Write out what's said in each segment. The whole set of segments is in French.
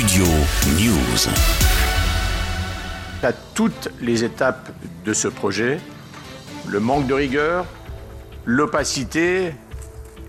Studio News. À toutes les étapes de ce projet, le manque de rigueur, l'opacité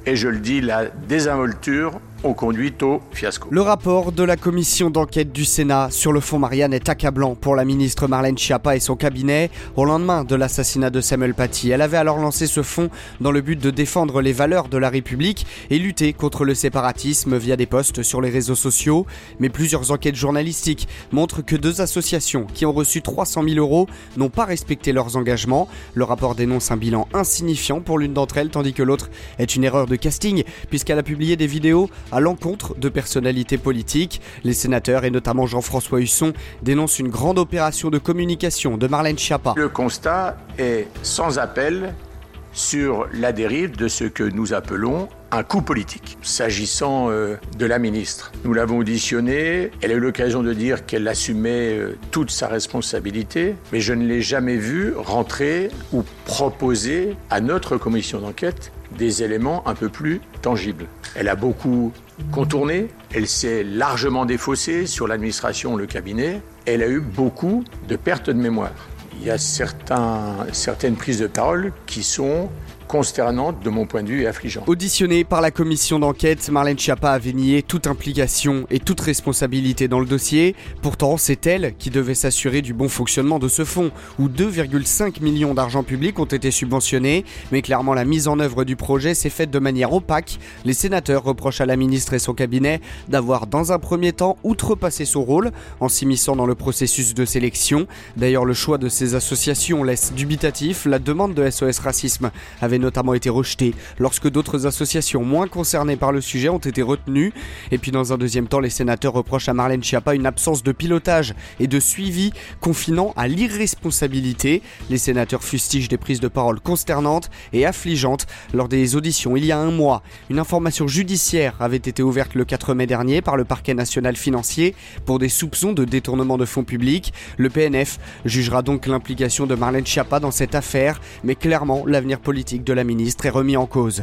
et je le dis, la désinvolture ont conduit au fiasco. Le rapport de la commission d'enquête du Sénat sur le fond Marianne est accablant pour la ministre Marlène Schiappa et son cabinet au lendemain de l'assassinat de Samuel Paty. Elle avait alors lancé ce fonds dans le but de défendre les valeurs de la République et lutter contre le séparatisme via des posts sur les réseaux sociaux. Mais plusieurs enquêtes journalistiques montrent que deux associations qui ont reçu 300 000 euros n'ont pas respecté leurs engagements. Le rapport dénonce un bilan insignifiant pour l'une d'entre elles tandis que l'autre est une erreur casting puisqu'elle a publié des vidéos à l'encontre de personnalités politiques. Les sénateurs, et notamment Jean-François Husson, dénoncent une grande opération de communication de Marlène Schiappa. Le constat est sans appel sur la dérive de ce que nous appelons un coup politique. S'agissant euh, de la ministre, nous l'avons auditionnée, elle a eu l'occasion de dire qu'elle assumait euh, toute sa responsabilité, mais je ne l'ai jamais vue rentrer ou proposer à notre commission d'enquête des éléments un peu plus tangibles. Elle a beaucoup contourné, elle s'est largement défaussée sur l'administration, le cabinet, elle a eu beaucoup de pertes de mémoire. Il y a certaines prises de parole qui sont consternante de mon point de vue et affligeante. Auditionnée par la commission d'enquête, Marlène Schiappa avait nié toute implication et toute responsabilité dans le dossier. Pourtant, c'est elle qui devait s'assurer du bon fonctionnement de ce fonds, où 2,5 millions d'argent public ont été subventionnés. Mais clairement, la mise en œuvre du projet s'est faite de manière opaque. Les sénateurs reprochent à la ministre et son cabinet d'avoir, dans un premier temps, outrepassé son rôle en s'immisçant dans le processus de sélection. D'ailleurs, le choix de ces associations laisse dubitatif. La demande de SOS Racisme avait notamment été rejeté lorsque d'autres associations moins concernées par le sujet ont été retenues. Et puis dans un deuxième temps, les sénateurs reprochent à Marlène Schiappa une absence de pilotage et de suivi confinant à l'irresponsabilité. Les sénateurs fustigent des prises de parole consternantes et affligeantes lors des auditions il y a un mois. Une information judiciaire avait été ouverte le 4 mai dernier par le parquet national financier pour des soupçons de détournement de fonds publics. Le PNF jugera donc l'implication de Marlène Schiappa dans cette affaire, mais clairement l'avenir politique la ministre est remis en cause.